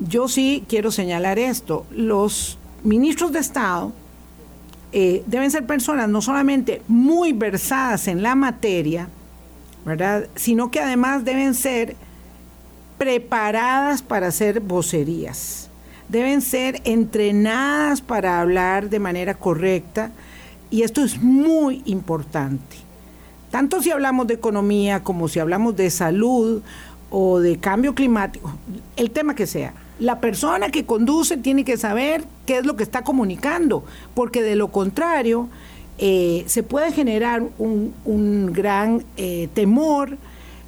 yo sí quiero señalar esto, los ministros de Estado eh, deben ser personas no solamente muy versadas en la materia, ¿verdad? Sino que además deben ser preparadas para hacer vocerías. Deben ser entrenadas para hablar de manera correcta y esto es muy importante. Tanto si hablamos de economía como si hablamos de salud o de cambio climático, el tema que sea la persona que conduce tiene que saber qué es lo que está comunicando, porque de lo contrario eh, se puede generar un, gran eh, temor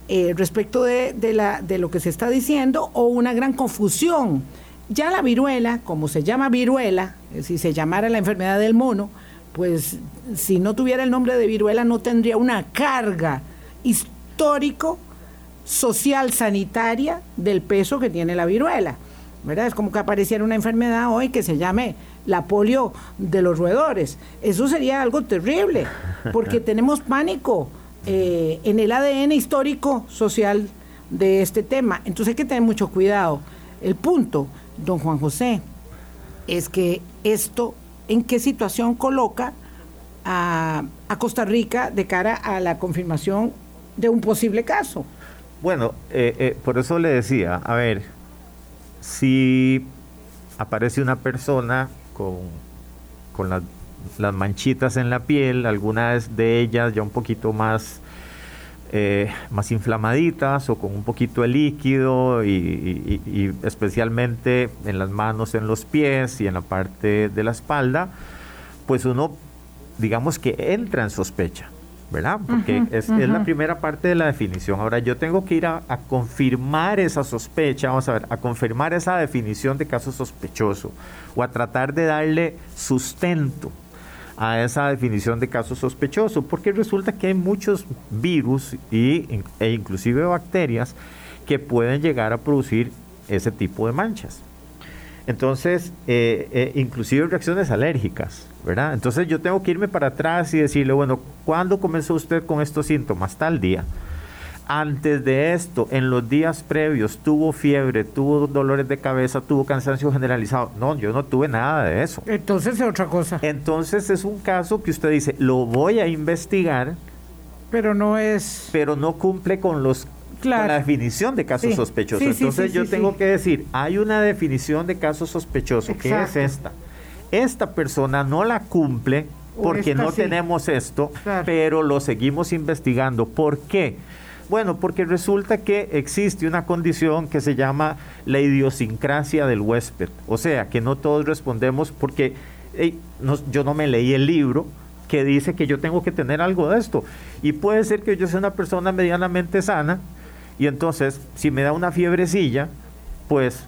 eh, respecto de, de lo que se está diciendo o una gran confusión. Ya la viruela, como se llama viruela, si se llamara la enfermedad del mono, pues si no tuviera el nombre de viruela no tendría una carga histórico, social, sanitaria del peso que tiene la viruela. ¿Verdad? Es como que apareciera una enfermedad hoy que se llame la polio de los roedores. Eso sería algo terrible, porque tenemos pánico eh, en el ADN histórico social de este tema. Entonces hay que tener mucho cuidado. El punto, don Juan José, es que esto, ¿en qué situación coloca a, Costa Rica de cara a la confirmación de un posible caso? Bueno, eh, eh, por eso le decía, a ver, si aparece una persona con, con las manchitas en la piel, algunas de ellas ya un poquito más eh, más inflamaditas o con un poquito de líquido y, especialmente en las manos, en los pies y en la parte de la espalda, pues uno digamos que entra en sospecha. ¿Verdad? Porque es, la primera parte de la definición. Ahora yo tengo que ir a, confirmar esa sospecha, vamos a ver, a confirmar esa definición de caso sospechoso o a tratar de darle sustento a esa definición de caso sospechoso, porque resulta que hay muchos virus y, e inclusive bacterias que pueden llegar a producir ese tipo de manchas. Entonces, eh, eh, inclusive reacciones alérgicas, ¿verdad? Entonces yo tengo que irme para atrás y decirle, bueno, ¿cuándo comenzó usted con estos síntomas? Tal día. Antes de esto, en los días previos, tuvo fiebre, tuvo dolores de cabeza, tuvo cansancio generalizado. No, yo no tuve nada de eso. Entonces es otra cosa. Entonces es un caso que usted dice, lo voy a investigar. Pero no es... Pero no cumple con los la definición de caso sospechoso. Entonces yo tengo que decir, hay una definición de caso sospechoso, ¿qué es esta? Esta persona no la cumple porque no tenemos esto, pero lo seguimos investigando. ¿Por qué? Bueno, porque resulta que existe una condición que se llama la idiosincrasia del huésped. O sea, que no todos respondemos porque yo no me leí el libro que dice que yo tengo que tener algo de esto. Y puede ser que yo sea una persona medianamente sana y entonces, si me da una fiebrecilla, pues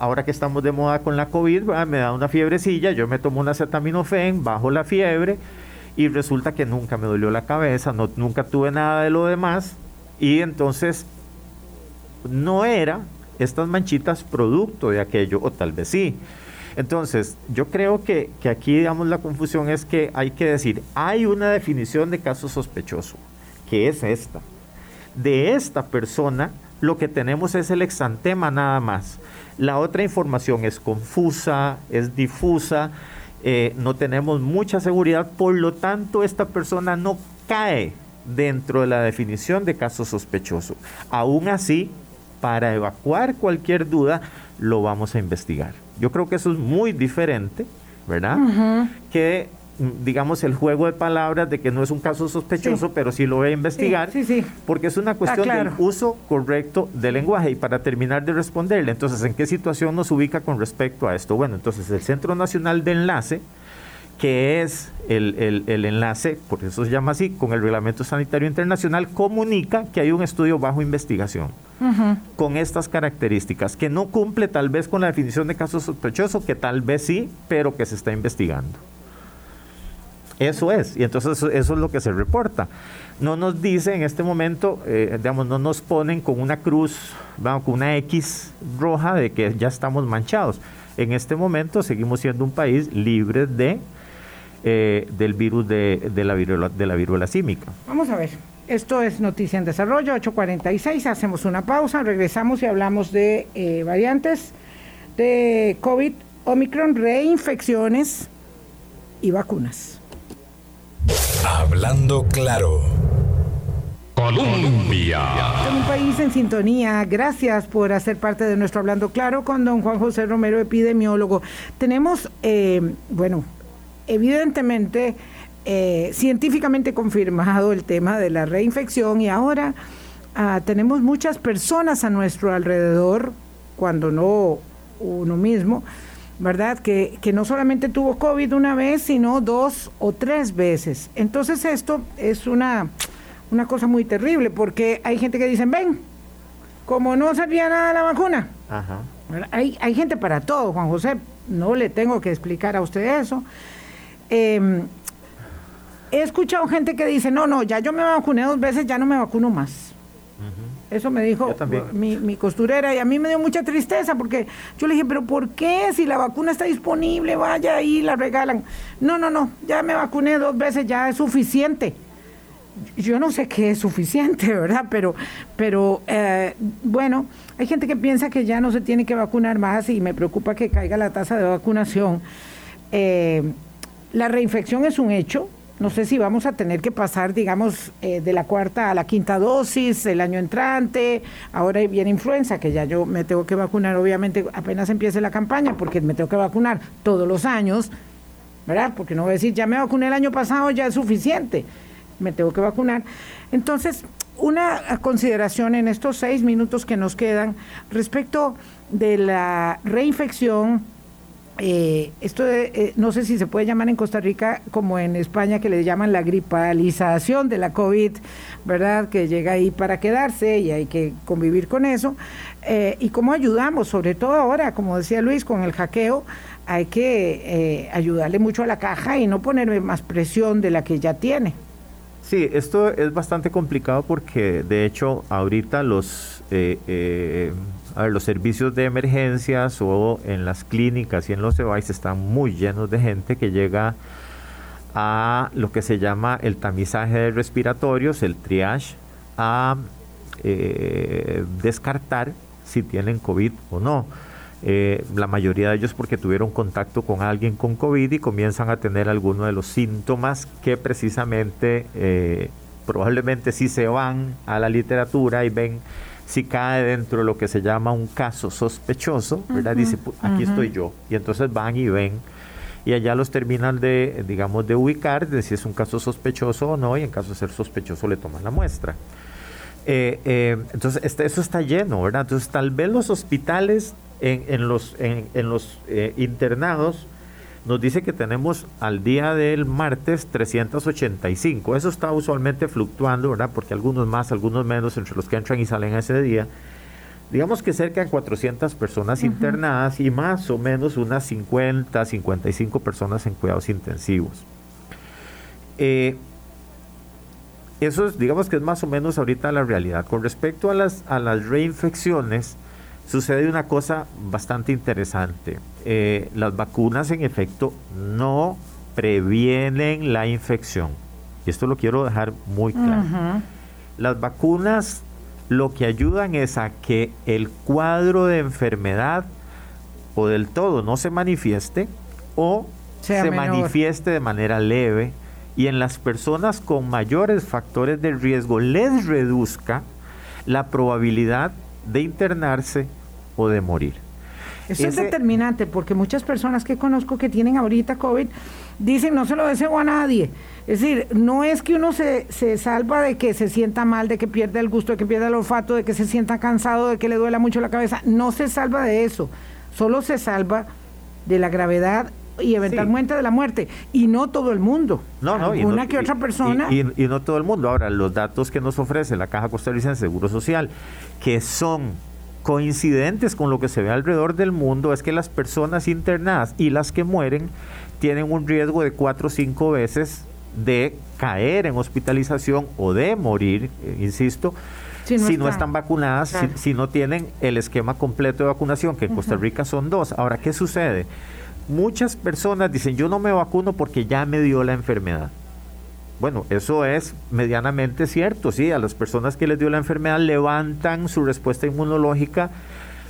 ahora que estamos de moda con la COVID, me da una fiebrecilla, yo me tomo una acetaminofén, bajo la fiebre y resulta que nunca me dolió la cabeza, no, nunca tuve nada de lo demás y entonces no era estas manchitas producto de aquello, o tal vez sí. Entonces, yo creo que, que, aquí, digamos, la confusión es que hay que decir, hay una definición de caso sospechoso, que es esta. De esta persona, lo que tenemos es el exantema nada más. La otra información es confusa, es difusa, eh, no tenemos mucha seguridad, por lo tanto, esta persona no cae dentro de la definición de caso sospechoso. Aún así, para evacuar cualquier duda, lo vamos a investigar. Yo creo que eso es muy diferente, ¿verdad? Que digamos, el juego de palabras de que no es un caso sospechoso, pero sí lo voy a investigar, porque es una cuestión del uso correcto del lenguaje. Y para terminar de responderle, entonces, ¿en qué situación nos ubica con respecto a esto? Bueno, entonces el Centro Nacional de Enlace que es el, enlace, por eso se llama así, con el Reglamento Sanitario Internacional, comunica que hay un estudio bajo investigación con estas características, que no cumple tal vez con la definición de caso sospechoso, que tal vez sí, pero que se está investigando. Eso es, y entonces eso, es lo que se reporta. No nos dice en este momento, eh, digamos, no nos ponen con una cruz, vamos, con una X roja de que ya estamos manchados. En este momento seguimos siendo un país libre de eh, del virus de, la viruela, de la viruela símica. Vamos a ver. Esto es Noticia en Desarrollo, 8.46. Hacemos una pausa, regresamos y hablamos de eh, variantes de COVID, Omicron, reinfecciones y vacunas. Hablando claro. Colombia. Un país en sintonía. Gracias por hacer parte de nuestro Hablando Claro con don Juan José Romero, epidemiólogo. Tenemos, eh, bueno, evidentemente eh, científicamente confirmado el tema de la reinfección y ahora ah, tenemos muchas personas a nuestro alrededor, cuando no uno mismo, ¿verdad? Que, que, no solamente tuvo COVID una vez, sino dos o tres veces. Entonces esto es una, una cosa muy terrible, porque hay gente que dice, ven, como no servía nada la vacuna. Hay, hay gente para todo, Juan José, no le tengo que explicar a usted eso. Em, he escuchado gente que dice, no, no, ya yo me vacuné dos veces, ya no me vacuno más. Eso me dijo mi, costurera y a mí me dio mucha tristeza porque yo le dije, pero ¿por qué? Si la vacuna está disponible, vaya ahí, la regalan. No, no, no, ya me vacuné dos veces, ya es suficiente. Yo no sé qué es suficiente, ¿verdad? Pero, pero eh, bueno, hay gente que piensa que ya no se tiene que vacunar más y me preocupa que caiga la tasa de vacunación. Eh, la reinfección es un hecho. No sé si vamos a tener que pasar, digamos, eh, de la cuarta a la quinta dosis el año entrante. Ahora viene influenza, que ya yo me tengo que vacunar, obviamente, apenas empiece la campaña, porque me tengo que vacunar todos los años, ¿verdad? Porque no voy a decir, ya me vacuné el año pasado, ya es suficiente. Me tengo que vacunar. Entonces, una consideración en estos seis minutos que nos quedan respecto de la reinfección eh, esto eh, no sé si se puede llamar en Costa Rica como en España que le llaman la gripalización de la COVID, ¿verdad? Que llega ahí para quedarse y hay que convivir con eso. Eh, y cómo ayudamos, sobre todo ahora, como decía Luis, con el hackeo, hay que ayudarle mucho a la caja y no ponerme más presión de la que ya tiene. Sí, esto es bastante complicado porque de hecho ahorita los a ver, los servicios de emergencias o en las clínicas y en los EVAIS están muy llenos de gente que llega a lo que se llama el tamizaje de respiratorios, el triage, a eh, descartar si tienen COVID o no. Eh, la mayoría de ellos porque tuvieron contacto con alguien con COVID y comienzan a tener algunos de los síntomas que precisamente eh, probablemente si se van a la literatura y ven si cae dentro de lo que se llama un caso sospechoso, ¿verdad? Dice, aquí estoy yo. Y entonces van y ven y allá los terminan de, digamos, de ubicar, de si es un caso sospechoso o no, y en caso de ser sospechoso le toman la muestra. Eh, eh, entonces, este, eso está lleno, ¿verdad? Entonces, tal vez los hospitales en, los, en, los eh, internados nos dice que tenemos al día del martes 385. Eso está usualmente fluctuando, ¿verdad? Porque algunos más, algunos menos, entre los que entran y salen ese día. Digamos que cerca de 400 personas internadas y más o menos unas 50, 55 personas en cuidados intensivos. Eh, eso es, digamos que es más o menos ahorita la realidad. Con respecto a las, a las reinfecciones, sucede una cosa bastante interesante. Eh, las vacunas en efecto no previenen la infección. Y esto lo quiero dejar muy claro. Las vacunas lo que ayudan es a que el cuadro de enfermedad o del todo no se manifieste o se manifieste de manera leve y en las personas con mayores factores de riesgo les reduzca la probabilidad de internarse o de morir. Eso es determinante porque muchas personas que conozco que tienen ahorita COVID dicen no se lo deseo a nadie. Es decir, no es que uno se, se salva de que se sienta mal, de que pierda el gusto, de que pierda el olfato, de que se sienta cansado, de que le duela mucho la cabeza. No se salva de eso. Solo se salva de la gravedad y eventualmente de la muerte. Y no todo el mundo. No, no. Una que otra persona. Y, y, no todo el mundo. Ahora, los datos que nos ofrece la Caja Costarricense de Seguro Social, que son coincidentes con lo que se ve alrededor del mundo es que las personas internadas y las que mueren tienen un riesgo de cuatro o cinco veces de caer en hospitalización o de morir, eh, insisto, si no, están vacunadas, si, no tienen el esquema completo de vacunación, que en Costa Rica son dos. Ahora, ¿qué sucede? Muchas personas dicen, yo no me vacuno porque ya me dio la enfermedad. Bueno, eso es medianamente cierto, sí, a las personas que les dio la enfermedad levantan su respuesta inmunológica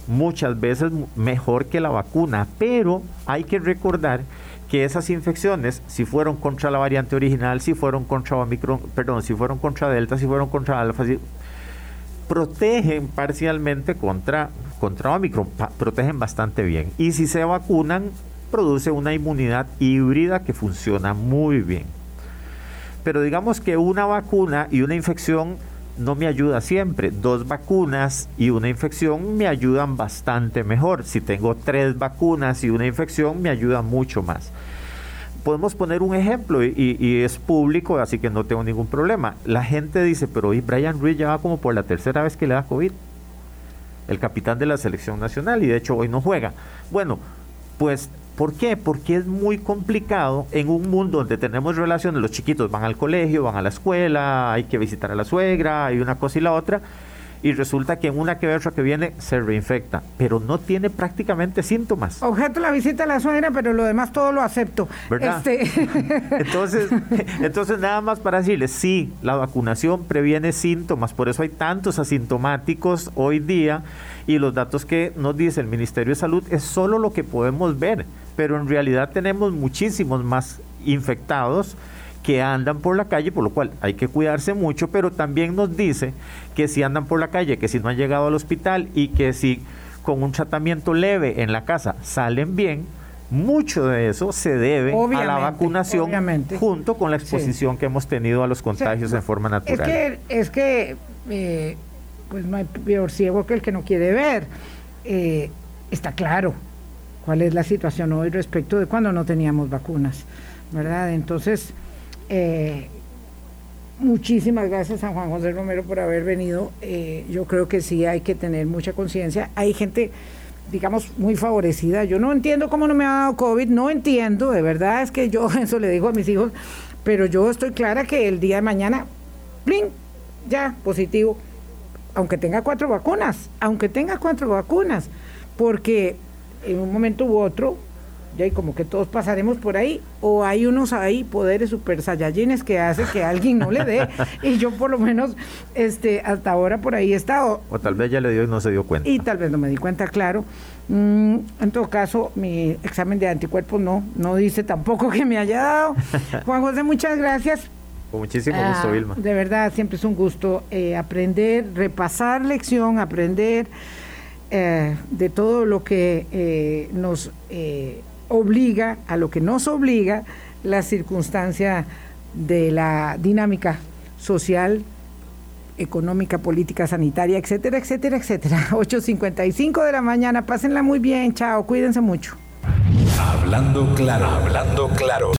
muchas veces mejor que la vacuna, pero hay que recordar que esas infecciones, si fueron contra la variante original, si fueron contra Omicron, perdón, si fueron contra Delta, si fueron contra Alfa, protegen parcialmente contra, contra Omicron, protegen bastante bien. Y si se vacunan, produce una inmunidad híbrida que funciona muy bien pero digamos que una vacuna y una infección no me ayuda siempre. Dos vacunas y una infección me ayudan bastante mejor. Si tengo tres vacunas y una infección, me ayuda mucho más. Podemos poner un ejemplo y, es público, así que no tengo ningún problema. La gente dice, pero hoy Brian Ruiz ya va como por la tercera vez que le da COVID. El capitán de la selección nacional y de hecho hoy no juega. Bueno, pues ¿Por qué? Porque es muy complicado en un mundo donde tenemos relaciones, los chiquitos van al colegio, van a la escuela, hay que visitar a la suegra, hay una cosa y la otra, y resulta que en una que otra que viene se reinfecta, pero no tiene prácticamente síntomas. Objeto la visita a la suegra, pero lo demás todo lo acepto. ¿Verdad? Este... entonces, entonces, nada más para decirles, sí, la vacunación previene síntomas, por eso hay tantos asintomáticos hoy día y los datos que nos dice el Ministerio de Salud es solo lo que podemos ver pero en realidad tenemos muchísimos más infectados que andan por la calle, por lo cual hay que cuidarse mucho, pero también nos dice que si andan por la calle, que si no han llegado al hospital y que si con un tratamiento leve en la casa salen bien, mucho de eso se debe a la vacunación junto con la exposición que hemos tenido a los contagios en forma natural. Es que, es que eh, pues no hay peor ciego que el que no quiere ver. Eh, está claro cuál es la situación hoy respecto de cuando no teníamos vacunas, ¿verdad? Entonces, eh, muchísimas gracias a Juan José Romero por haber venido. yo creo que sí hay que tener mucha conciencia. Hay gente digamos, muy favorecida. Yo no entiendo cómo no me ha dado COVID, no entiendo, de verdad es que yo eso le digo a mis hijos, pero yo estoy clara que el día de mañana, ¡plin! ya, positivo, aunque tenga cuatro vacunas, aunque tenga cuatro vacunas, porque en un momento u otro ya y como que todos pasaremos por ahí, o hay unos ahí poderes super saiyajines que hace que alguien no le dé, y yo por lo menos este hasta ahora por ahí he estado. O tal vez ya le dio y no se dio cuenta. Y tal vez no me di cuenta, claro. Mm, en todo caso, mi examen de anticuerpos no, no dice tampoco que me haya dado. Juan José, muchas gracias. Con muchísimo gusto, ah, Vilma. De verdad, siempre es un gusto eh, aprender, repasar lección, aprender eh, de todo lo que eh, nos obliga, a lo que nos obliga la circunstancia de la dinámica social, económica, política, sanitaria, etcétera, etcétera, etcétera. 8.55 de la mañana, pásenla muy bien, chao, cuídense mucho. Hablando claro, hablando claro.